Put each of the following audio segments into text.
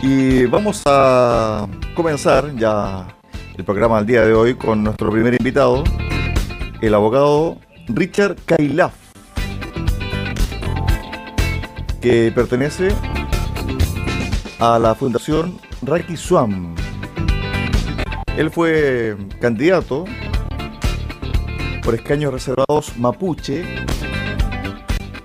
Y vamos a comenzar ya el programa del día de hoy con nuestro primer invitado, el abogado Richard Kailaf, que pertenece a la Fundación Raki Swam. Él fue candidato por escaños reservados mapuche.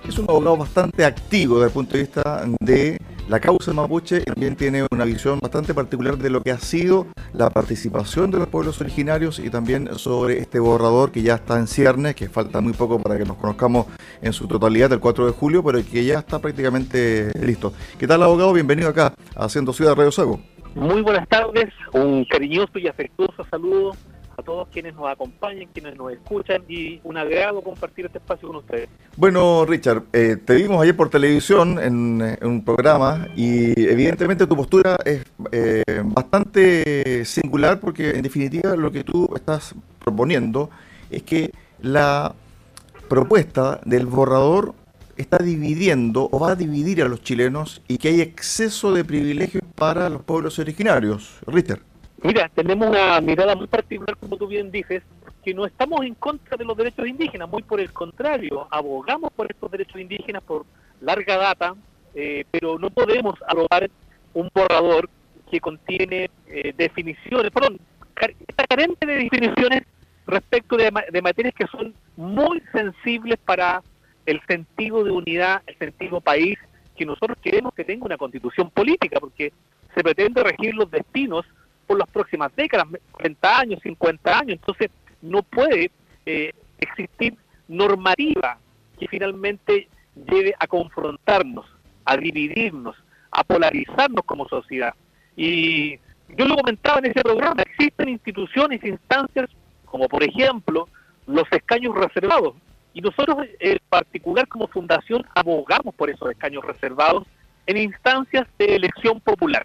Es un abogado bastante activo desde el punto de vista de la causa mapuche también tiene una visión bastante particular de lo que ha sido la participación de los pueblos originarios y también sobre este borrador que ya está en ciernes, que falta muy poco para que nos conozcamos en su totalidad el 4 de julio, pero que ya está prácticamente listo. ¿Qué tal, abogado? Bienvenido acá, Haciendo Ciudad Radio Sago. Muy buenas tardes, un cariñoso y afectuoso saludo a todos quienes nos acompañan, quienes nos escuchan y un agrado compartir este espacio con ustedes. Bueno, Richard, eh, te vimos ayer por televisión en, un programa y evidentemente tu postura es eh, bastante singular porque en definitiva lo que tú estás proponiendo es que la propuesta del borrador está dividiendo o va a dividir a los chilenos y que hay exceso de privilegios para los pueblos originarios. Richard. Mira, tenemos una mirada muy particular, como tú bien dices, que no estamos en contra de los derechos indígenas, muy por el contrario, abogamos por estos derechos indígenas por larga data, eh, pero no podemos aprobar un borrador que contiene eh, definiciones, perdón, está carente de definiciones respecto de, de materias que son muy sensibles para el sentido de unidad, el sentido país, que nosotros queremos que tenga una constitución política, porque se pretende regir los destinos por las próximas décadas, 40 años, 50 años. Entonces, no puede eh, existir normativa que finalmente lleve a confrontarnos, a dividirnos, a polarizarnos como sociedad. Y yo lo comentaba en ese programa, existen instituciones, instancias, como por ejemplo los escaños reservados. Y nosotros en particular como fundación abogamos por esos escaños reservados en instancias de elección popular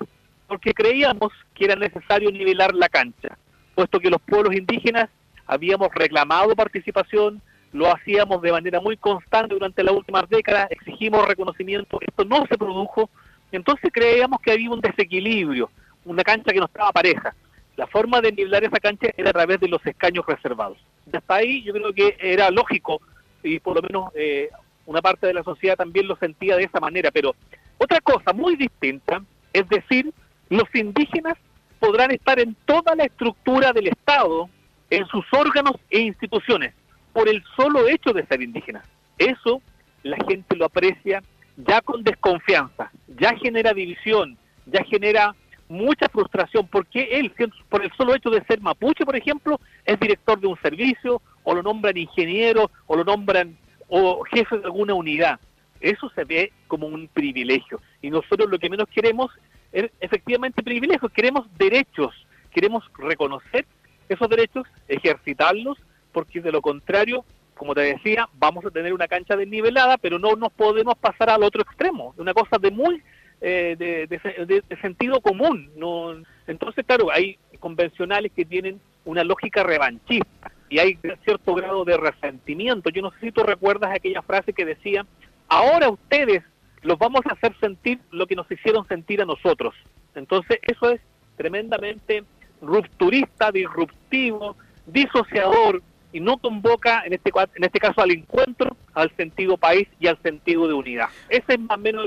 porque creíamos que era necesario nivelar la cancha, puesto que los pueblos indígenas habíamos reclamado participación, lo hacíamos de manera muy constante durante las últimas décadas, exigimos reconocimiento, esto no se produjo, entonces creíamos que había un desequilibrio, una cancha que no estaba pareja. La forma de nivelar esa cancha era a través de los escaños reservados. Hasta ahí yo creo que era lógico y por lo menos eh, una parte de la sociedad también lo sentía de esa manera, pero otra cosa muy distinta es decir los indígenas podrán estar en toda la estructura del Estado, en sus órganos e instituciones, por el solo hecho de ser indígenas. Eso la gente lo aprecia ya con desconfianza, ya genera división, ya genera mucha frustración, porque él, por el solo hecho de ser mapuche, por ejemplo, es director de un servicio, o lo nombran ingeniero, o lo nombran o jefe de alguna unidad. Eso se ve como un privilegio. Y nosotros lo que menos queremos efectivamente privilegios, queremos derechos, queremos reconocer esos derechos, ejercitarlos, porque de lo contrario, como te decía, vamos a tener una cancha desnivelada, pero no nos podemos pasar al otro extremo, una cosa de muy eh, de, sentido común. No, entonces, claro, hay convencionales que tienen una lógica revanchista y hay cierto grado de resentimiento. Yo no sé si tú recuerdas aquella frase que decía, ahora ustedes los vamos a hacer sentir lo que nos hicieron sentir a nosotros. Entonces eso es tremendamente rupturista, disruptivo, disociador y no convoca en este en este caso al encuentro, al sentido país y al sentido de unidad. Ese es más o menos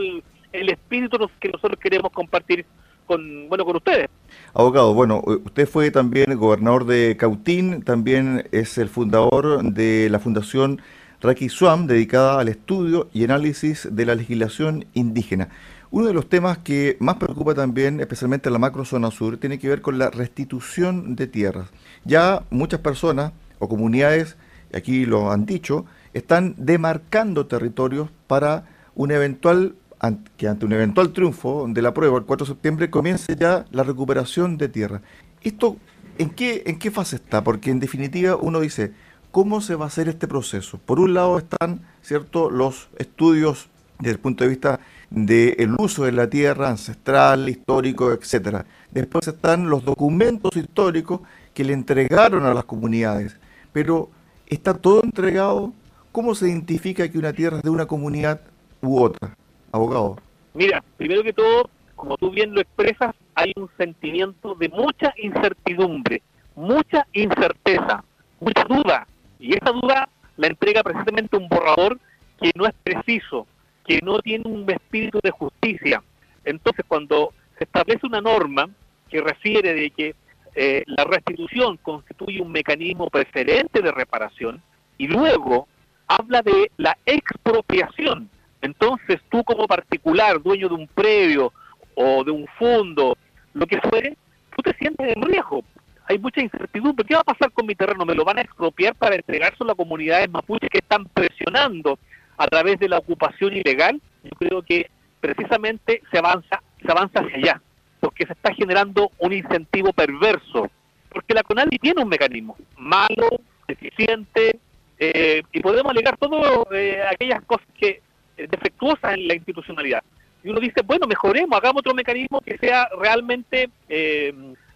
el, espíritu que nosotros queremos compartir con bueno con ustedes. Abogado, bueno, usted fue también gobernador de Cautín, también es el fundador de la Fundación Raki Swam, dedicada al estudio y análisis de la legislación indígena. Uno de los temas que más preocupa también, especialmente en la macrozona sur, tiene que ver con la restitución de tierras. Ya muchas personas o comunidades, aquí lo han dicho, están demarcando territorios para un eventual que ante un eventual triunfo de la prueba el 4 de septiembre comience ya la recuperación de tierra. ¿Esto en qué, en qué fase está? Porque en definitiva uno dice, ¿Cómo se va a hacer este proceso? Por un lado están ¿cierto? los estudios desde el punto de vista del uso de la tierra ancestral, histórico, etcétera. Después están los documentos históricos que le entregaron a las comunidades. Pero está todo entregado. ¿Cómo se identifica que una tierra es de una comunidad u otra? Abogado. Mira, primero que todo, como tú bien lo expresas, hay un sentimiento de mucha incertidumbre, mucha incerteza, mucha duda. Y esa duda la entrega precisamente un borrador que no es preciso, que no tiene un espíritu de justicia. Entonces, cuando se establece una norma que refiere de que eh, la restitución constituye un mecanismo preferente de reparación y luego habla de la expropiación. Entonces, tú como particular, dueño de un predio o de un fondo, lo que fuere, tú te sientes en riesgo. Hay mucha incertidumbre. ¿Qué va a pasar con mi terreno? ¿Me lo van a expropiar para entregárselo a comunidades mapuches que están presionando a través de la ocupación ilegal? Yo creo que precisamente se avanza, se avanza hacia allá, porque se está generando un incentivo perverso, porque la CONADI tiene un mecanismo malo, deficiente, eh, y podemos alegar todas eh, aquellas cosas que eh, defectuosas en la institucionalidad y uno dice, bueno, mejoremos, hagamos otro mecanismo que sea realmente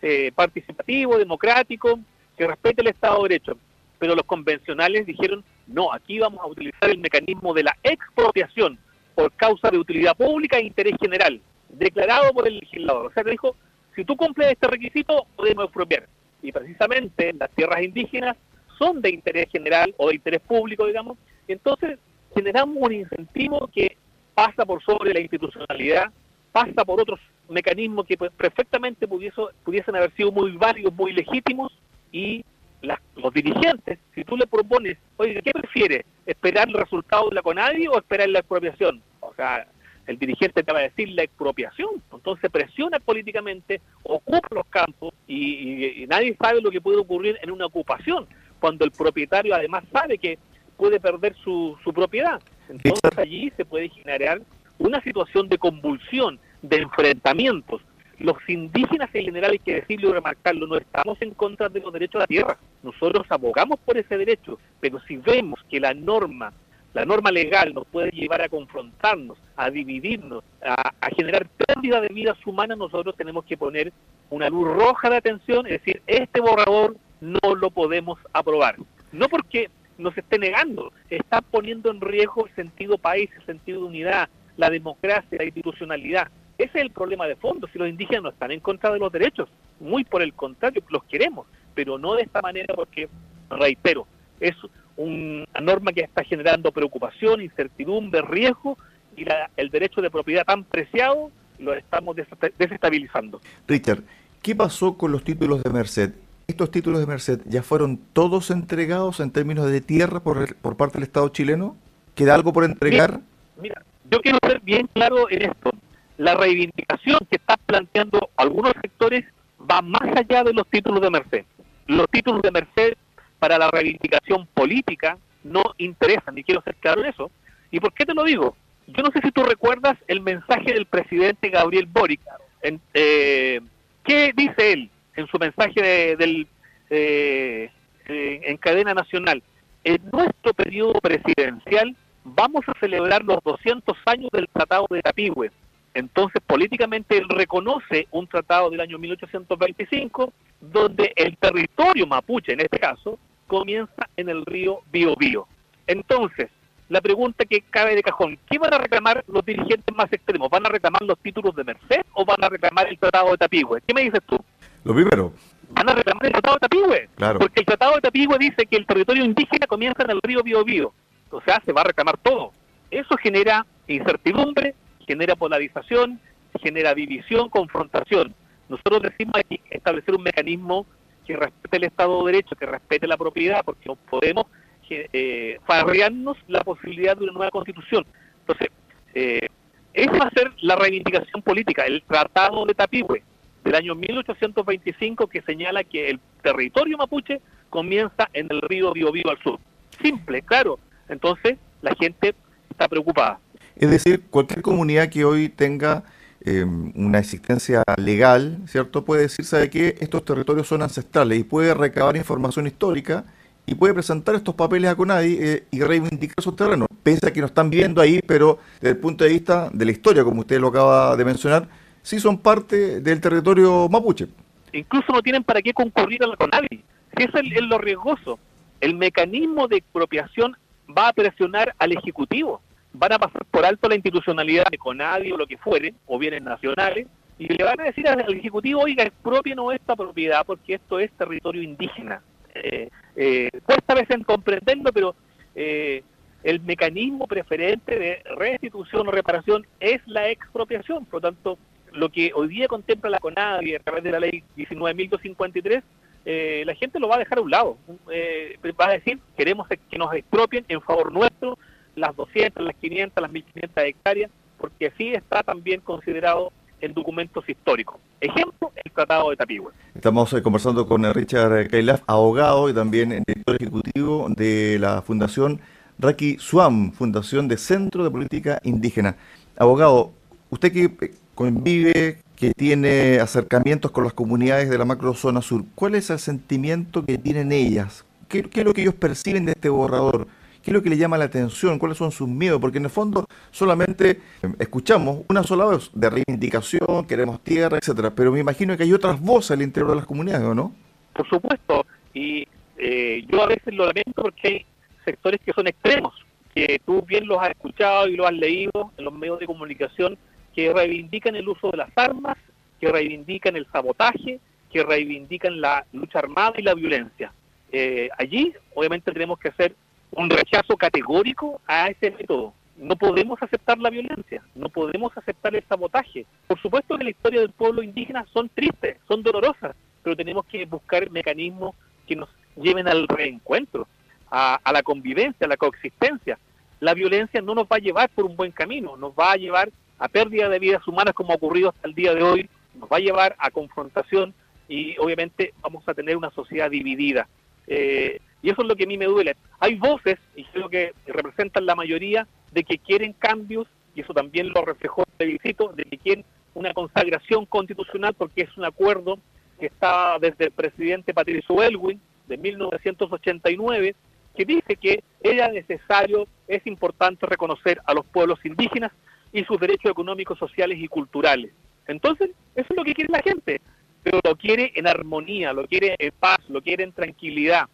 eh, participativo, democrático, que respete el Estado de Derecho. Pero los convencionales dijeron, no, aquí vamos a utilizar el mecanismo de la expropiación por causa de utilidad pública e interés general, declarado por el legislador. O sea, que dijo, si tú cumples este requisito, podemos expropiar. Y precisamente las tierras indígenas son de interés general o de interés público, digamos. Entonces, generamos un incentivo que pasa por sobre la institucionalidad, pasa por otros mecanismos que pues, perfectamente pudiesen haber sido muy válidos, muy legítimos, y los dirigentes, si tú le propones, oye, ¿qué prefiere? ¿Esperar el resultado de la CONADI o esperar la expropiación? O sea, el dirigente te va a decir la expropiación, entonces presiona políticamente, ocupa los campos y, y nadie sabe lo que puede ocurrir en una ocupación, cuando el propietario además sabe que puede perder su, su propiedad. Entonces allí se puede generar una situación de convulsión, de enfrentamientos. Los indígenas en general, hay que decirlo y remarcarlo, no estamos en contra de los derechos a la tierra. Nosotros abogamos por ese derecho, pero si vemos que la norma, la norma legal nos puede llevar a confrontarnos, a dividirnos, a, a generar pérdida de vidas humanas, nosotros tenemos que poner una luz roja de atención, es decir, este borrador no lo podemos aprobar. No porque nos esté negando, está poniendo en riesgo el sentido país, el sentido de unidad, la democracia, la institucionalidad. Ese es el problema de fondo, si los indígenas no están en contra de los derechos, muy por el contrario, los queremos, pero no de esta manera porque, reitero, es una norma que está generando preocupación, incertidumbre, riesgo y el derecho de propiedad tan preciado lo estamos desestabilizando. Richard, ¿qué pasó con los títulos de Merced? ¿Estos títulos de Merced ya fueron todos entregados en términos de tierra por, por parte del Estado chileno? ¿Queda algo por entregar? Mira, yo quiero ser bien claro en esto. La reivindicación que están planteando algunos sectores va más allá de los títulos de Merced. Los títulos de Merced para la reivindicación política no interesan, y quiero ser claro en eso. ¿Y por qué te lo digo? Yo no sé si tú recuerdas el mensaje del presidente Gabriel Boric. En, eh, ¿Qué dice él? en su mensaje del, eh, en cadena nacional, en nuestro periodo presidencial vamos a celebrar los 200 años del Tratado de Tapigüe. Entonces, políticamente él reconoce un tratado del año 1825, donde el territorio mapuche, en este caso, comienza en el río Biobío. Entonces, la pregunta que cabe de cajón, ¿qué van a reclamar los dirigentes más extremos? ¿Van a reclamar los títulos de Merced o van a reclamar el Tratado de Tapigüe? ¿Qué me dices tú? Lo primero. Van a reclamar el Tratado de Tapigüe. Claro. Porque el Tratado de Tapigüe dice que el territorio indígena comienza en el río Biobío. O sea, se va a reclamar todo. Eso genera incertidumbre, genera polarización, genera división, confrontación. Nosotros decimos aquí establecer un mecanismo que respete el Estado de Derecho, que respete la propiedad, porque podemos eh, farrearnos la posibilidad de una nueva constitución. Entonces, eh, esa va a ser la reivindicación política, el Tratado de Tapigüe del año 1825 que señala que el territorio mapuche comienza en el río Biobío al sur. Simple, claro. Entonces, la gente está preocupada. Es decir, cualquier comunidad que hoy tenga em, una existencia legal, ¿cierto? Puede decir, ¿sabe qué? Estos territorios son ancestrales y puede recabar información histórica y puede presentar estos papeles a CONADI eh, y reivindicar sus terrenos. Pese a que no están viendo ahí, pero desde el punto de vista de la historia, como usted lo acaba de mencionar, sí son parte del territorio mapuche. Incluso no tienen para qué concurrir a la CONADI. Si eso es lo riesgoso. El mecanismo de expropiación va a presionar al Ejecutivo, van a pasar por alto la institucionalidad de CONADI o lo que fuere, o bienes nacionales, y le van a decir al Ejecutivo, oiga, no esta propiedad porque esto es territorio indígena. Eh, eh, cuesta a veces comprenderlo, pero eh, el mecanismo preferente de restitución o reparación es la expropiación. Por lo tanto, lo que hoy día contempla la CONADI a través de la ley 19.253, eh, la gente lo va a dejar a un lado. Eh, va a decir, queremos que nos expropien en favor nuestro las 200, las 500, las 1500 hectáreas, porque así está también considerado en documentos históricos. Ejemplo, el Tratado de Tapigüe. Estamos eh, conversando con Richard Kailaf, abogado y también director ejecutivo de la Fundación Raki Suam, Fundación de Centro de Política Indígena. Abogado, usted que convive, que tiene acercamientos con las comunidades de la macrozona sur, ¿cuál es el sentimiento que tienen ellas? ¿Qué, es lo que ellos perciben de este borrador? ¿Qué es lo que le llama la atención? ¿Cuáles son sus miedos? Porque en el fondo solamente eh, escuchamos una sola voz de reivindicación, queremos tierra, etcétera, pero me imagino que hay otras voces al interior de las comunidades, ¿o no? Por supuesto, y eh, yo a veces lo lamento porque hay sectores que son extremos, que tú bien los has escuchado y los has leído en los medios de comunicación, que reivindican el uso de las armas, que reivindican el sabotaje, que reivindican la lucha armada y la violencia. Eh, allí, obviamente, tenemos que hacer un rechazo categórico a ese método. No podemos aceptar la violencia, no podemos aceptar el sabotaje. Por supuesto que la historia del pueblo indígena son tristes, son dolorosas, pero tenemos que buscar mecanismos que nos lleven al reencuentro a, la convivencia, a la coexistencia. La violencia no nos va a llevar por un buen camino, nos va a llevar a pérdida de vidas humanas como ha ocurrido hasta el día de hoy, nos va a llevar a confrontación y obviamente vamos a tener una sociedad dividida. Eh, y eso es lo que a mí me duele. Hay voces, y creo que representan la mayoría, de que quieren cambios, y eso también lo reflejó el plebiscito, de que quieren una consagración constitucional porque es un acuerdo que está desde el presidente Patricio Elwin de 1989 que dice que era necesario, es importante reconocer a los pueblos indígenas y sus derechos económicos, sociales y culturales. Entonces, eso es lo que quiere la gente, pero lo quiere en armonía, lo quiere en paz, lo quiere en tranquilidad,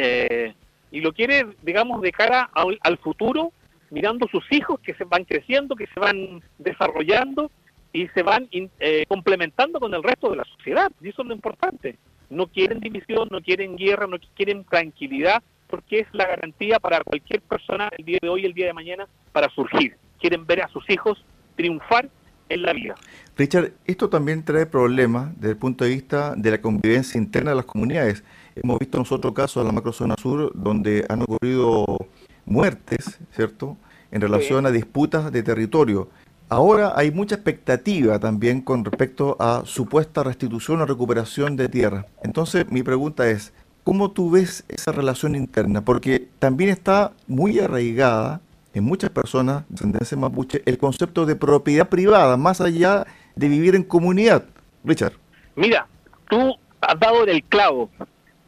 eh, y lo quiere, digamos, de cara al, futuro, mirando sus hijos que se van creciendo, que se van desarrollando y se van eh, complementando con el resto de la sociedad, y eso es lo importante. No quieren división, no quieren guerra, no quieren tranquilidad, porque es la garantía para cualquier persona el día de hoy, el día de mañana, para surgir. Quieren ver a sus hijos triunfar en la vida. Richard, esto también trae problemas desde el punto de vista de la convivencia interna de las comunidades. Hemos visto nosotros casos en la macrozona sur donde han ocurrido muertes, ¿cierto?, en relación a disputas de territorio. Ahora hay mucha expectativa también con respecto a supuesta restitución o recuperación de tierra. Entonces, mi pregunta es, ¿Cómo tú ves esa relación interna? Porque también está muy arraigada en muchas personas de ascendencia mapuche el concepto de propiedad privada, más allá de vivir en comunidad. Richard. Mira, tú has dado en el clavo.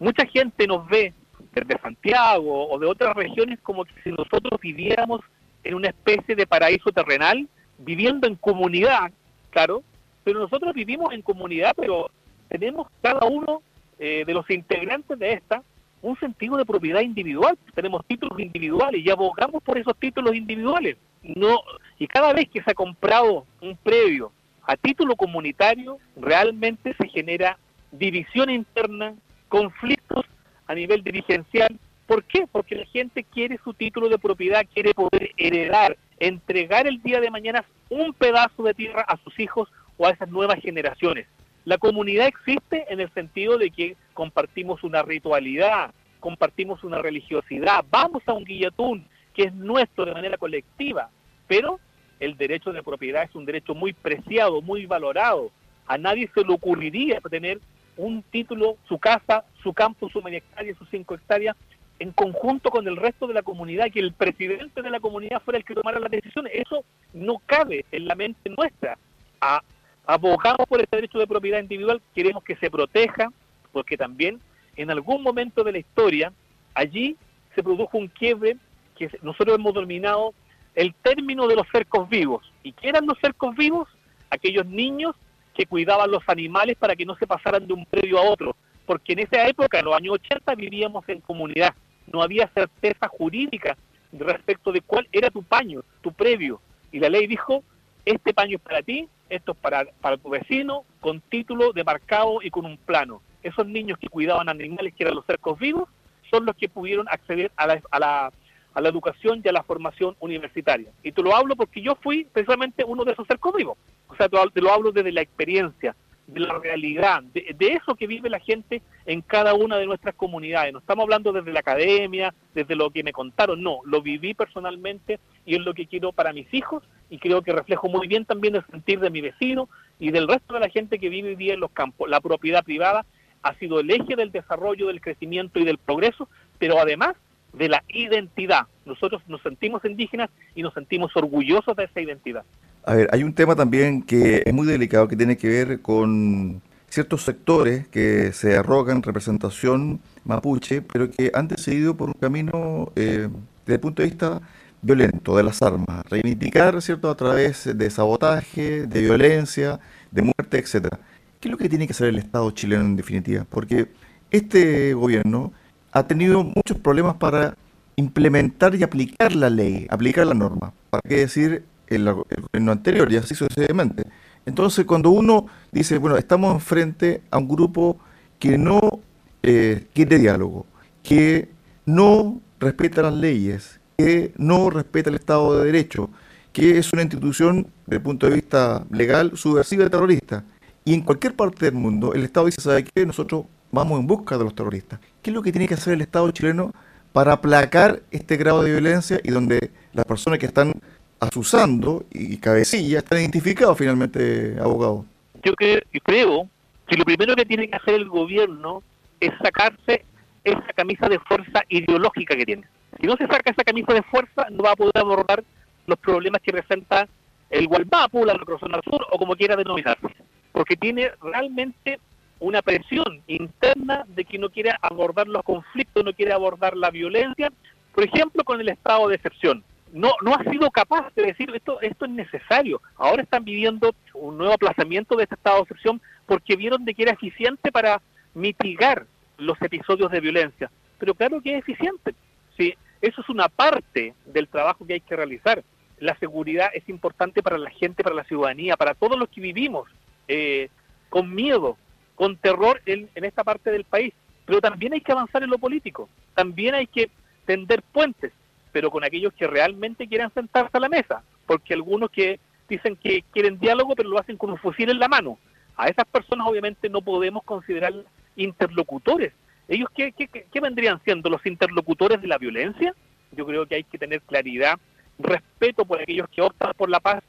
Mucha gente nos ve desde Santiago o de otras regiones como si nosotros viviéramos en una especie de paraíso terrenal, viviendo en comunidad, claro, pero nosotros vivimos en comunidad, pero tenemos cada uno eh, de los integrantes de esta un sentido de propiedad individual. Tenemos títulos individuales y abogamos por esos títulos individuales. No, y cada vez que se ha comprado un previo a título comunitario, realmente se genera división interna, conflictos a nivel dirigencial. ¿Por qué? Porque la gente quiere su título de propiedad, quiere poder heredar, entregar el día de mañana un pedazo de tierra a sus hijos o a esas nuevas generaciones. La comunidad existe en el sentido de que compartimos una ritualidad, compartimos una religiosidad, vamos a un guillatún que es nuestro de manera colectiva, pero el derecho de propiedad es un derecho muy preciado, muy valorado. A nadie se le ocurriría tener un título, su casa, su campo, su media hectárea, sus cinco hectáreas, en conjunto con el resto de la comunidad, que el presidente de la comunidad fuera el que tomara las decisiones. Eso no cabe en la mente nuestra. A, abogamos por este derecho de propiedad individual, queremos que se proteja, porque también en algún momento de la historia, allí se produjo un quiebre que nosotros hemos denominado el término de los cercos vivos. ¿Y qué eran los cercos vivos? Aquellos niños que cuidaban los animales para que no se pasaran de un predio a otro, porque en esa época, en los años 80, vivíamos en comunidad, no había certeza jurídica respecto de cuál era tu paño, tu previo. Y la ley dijo, este paño es para ti, esto es para, para tu vecino, con título demarcado y con un plano. Esos niños que cuidaban animales, que eran los cercos vivos, son los que pudieron acceder a la, a la, a la educación y a la formación universitaria. Y te lo hablo porque yo fui precisamente uno de esos cercos vivos. O sea, te lo hablo desde la experiencia, de la realidad, de, eso que vive la gente en cada una de nuestras comunidades. No estamos hablando desde la academia, desde lo que me contaron, no, lo viví personalmente y es lo que quiero para mis hijos y creo que reflejo muy bien también el sentir de mi vecino y del resto de la gente que vive día en los campos. La propiedad privada ha sido el eje del desarrollo, del crecimiento y del progreso, pero además de la identidad. Nosotros nos sentimos indígenas y nos sentimos orgullosos de esa identidad. A ver, hay un tema también que es muy delicado que tiene que ver con ciertos sectores que se arrogan representación mapuche, pero que han decidido por un camino eh, desde el punto de vista violento de las armas, reivindicar, ¿cierto?, a través de sabotaje, de violencia, de muerte, etcétera. ¿Qué es lo que tiene que hacer el Estado chileno en definitiva? Porque este gobierno ha tenido muchos problemas para implementar y aplicar la ley, aplicar la norma. ¿Para qué decir el, gobierno anterior y así sucesivamente. Entonces, cuando uno dice, bueno, estamos frente a un grupo que no eh, quiere diálogo, que no respeta las leyes, que no respeta el Estado de Derecho, que es una institución, desde el punto de vista legal, subversiva y terrorista. Y en cualquier parte del mundo, el Estado dice, ¿sabe qué? Nosotros vamos en busca de los terroristas. ¿Qué es lo que tiene que hacer el Estado chileno para aplacar este grado de violencia y donde las personas que están asusando y cabecilla están identificados finalmente, abogado. Yo creo, que lo primero que tiene que hacer el gobierno es sacarse esa camisa de fuerza ideológica que tiene. Si no se saca esa camisa de fuerza, no va a poder abordar los problemas que presenta el Gualmapu, la Zona Sur o como quiera denominarse. Porque tiene realmente una presión interna de que no quiere abordar los conflictos, no quiere abordar la violencia, por ejemplo, con el estado de excepción no, no ha sido capaz de decir esto, esto es necesario. Ahora están viviendo un nuevo aplazamiento de este estado de excepción porque vieron de que era eficiente para mitigar los episodios de violencia. Pero claro que es eficiente. Sí, eso es una parte del trabajo que hay que realizar. La seguridad es importante para la gente, para la ciudadanía, para todos los que vivimos eh, con miedo, con terror en, esta parte del país. Pero también hay que avanzar en lo político. También hay que tender puentes pero con aquellos que realmente quieran sentarse a la mesa, porque algunos que dicen que quieren diálogo, pero lo hacen con un fusil en la mano. A esas personas obviamente no podemos considerar interlocutores. ¿Ellos qué, qué, vendrían siendo? ¿Los interlocutores de la violencia? Yo creo que hay que tener claridad, respeto por aquellos que optan por la paz,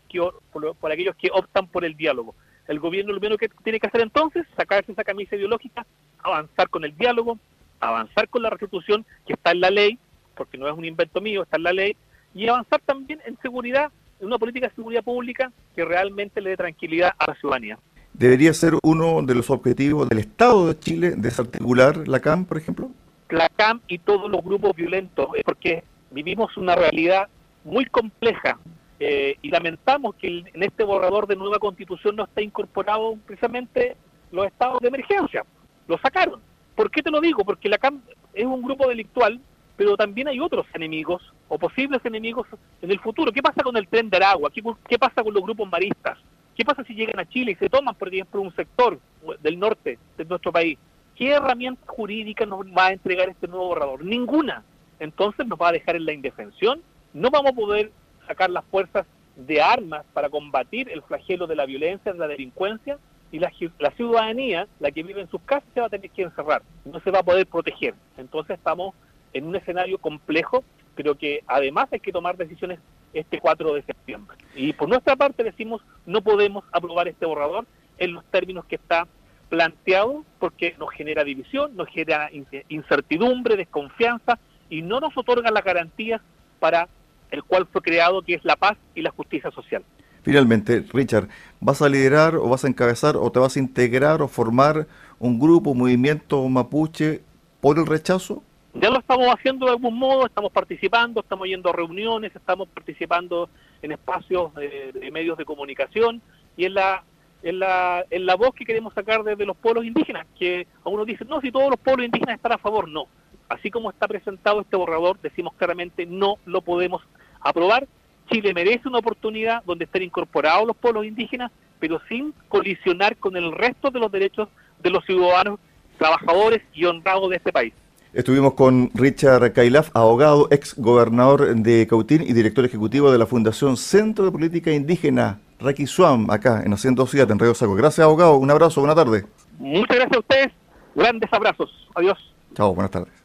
por, por aquellos que optan por el diálogo. El gobierno lo menos que tiene que hacer entonces, sacarse esa camisa ideológica, avanzar con el diálogo, avanzar con la restitución que está en la ley, porque no es un invento mío, está en la ley, y avanzar también en seguridad, en una política de seguridad pública que realmente le dé tranquilidad a la ciudadanía. ¿Debería ser uno de los objetivos del Estado de Chile desarticular la CAM, por ejemplo? La CAM y todos los grupos violentos, porque vivimos una realidad muy compleja eh, y lamentamos que en este borrador de nueva constitución no está incorporado precisamente los estados de emergencia. Lo sacaron. ¿Por qué te lo digo? Porque la CAM es un grupo delictual pero también hay otros enemigos o posibles enemigos en el futuro. ¿Qué pasa con el tren de Aragua? ¿Qué, pasa con los grupos maristas? ¿Qué pasa si llegan a Chile y se toman, por ejemplo, un sector del norte de nuestro país? ¿Qué herramienta jurídica nos va a entregar este nuevo borrador? Ninguna. Entonces nos va a dejar en la indefensión. No vamos a poder sacar las fuerzas de armas para combatir el flagelo de la violencia, de la delincuencia, y la, la, ciudadanía, la que vive en sus casas, se va a tener que encerrar, no se va a poder proteger. Entonces estamos en un escenario complejo, pero que además hay que tomar decisiones este 4 de septiembre. Y por nuestra parte decimos, no podemos aprobar este borrador en los términos que está planteado porque nos genera división, nos genera incertidumbre, desconfianza y no nos otorga las garantías para el cual fue creado, que es la paz y la justicia social. Finalmente, Richard, ¿vas a liderar o vas a encabezar o te vas a integrar o formar un grupo, un movimiento mapuche por el rechazo? Ya lo estamos haciendo de algún modo, estamos participando, estamos yendo a reuniones, estamos participando en espacios de, medios de comunicación y en la, en, la, en la voz que queremos sacar desde los pueblos indígenas, que a uno dice, no, si todos los pueblos indígenas están a favor, no. así como está presentado este borrador, decimos claramente no lo podemos aprobar. Chile merece una oportunidad donde estén incorporados los pueblos indígenas, pero sin colisionar con el resto de los derechos de los ciudadanos, trabajadores y honrados de este país. Estuvimos con Richard Kailaf, abogado, ex gobernador de Cautín y director ejecutivo de la Fundación Centro de Política Indígena, Raki Suam, acá en Haciendo Ciudad, en Río Saco. Gracias, abogado. Un abrazo. Buena tarde. Muchas gracias a ustedes. Grandes abrazos. Adiós. Chao, buenas tardes.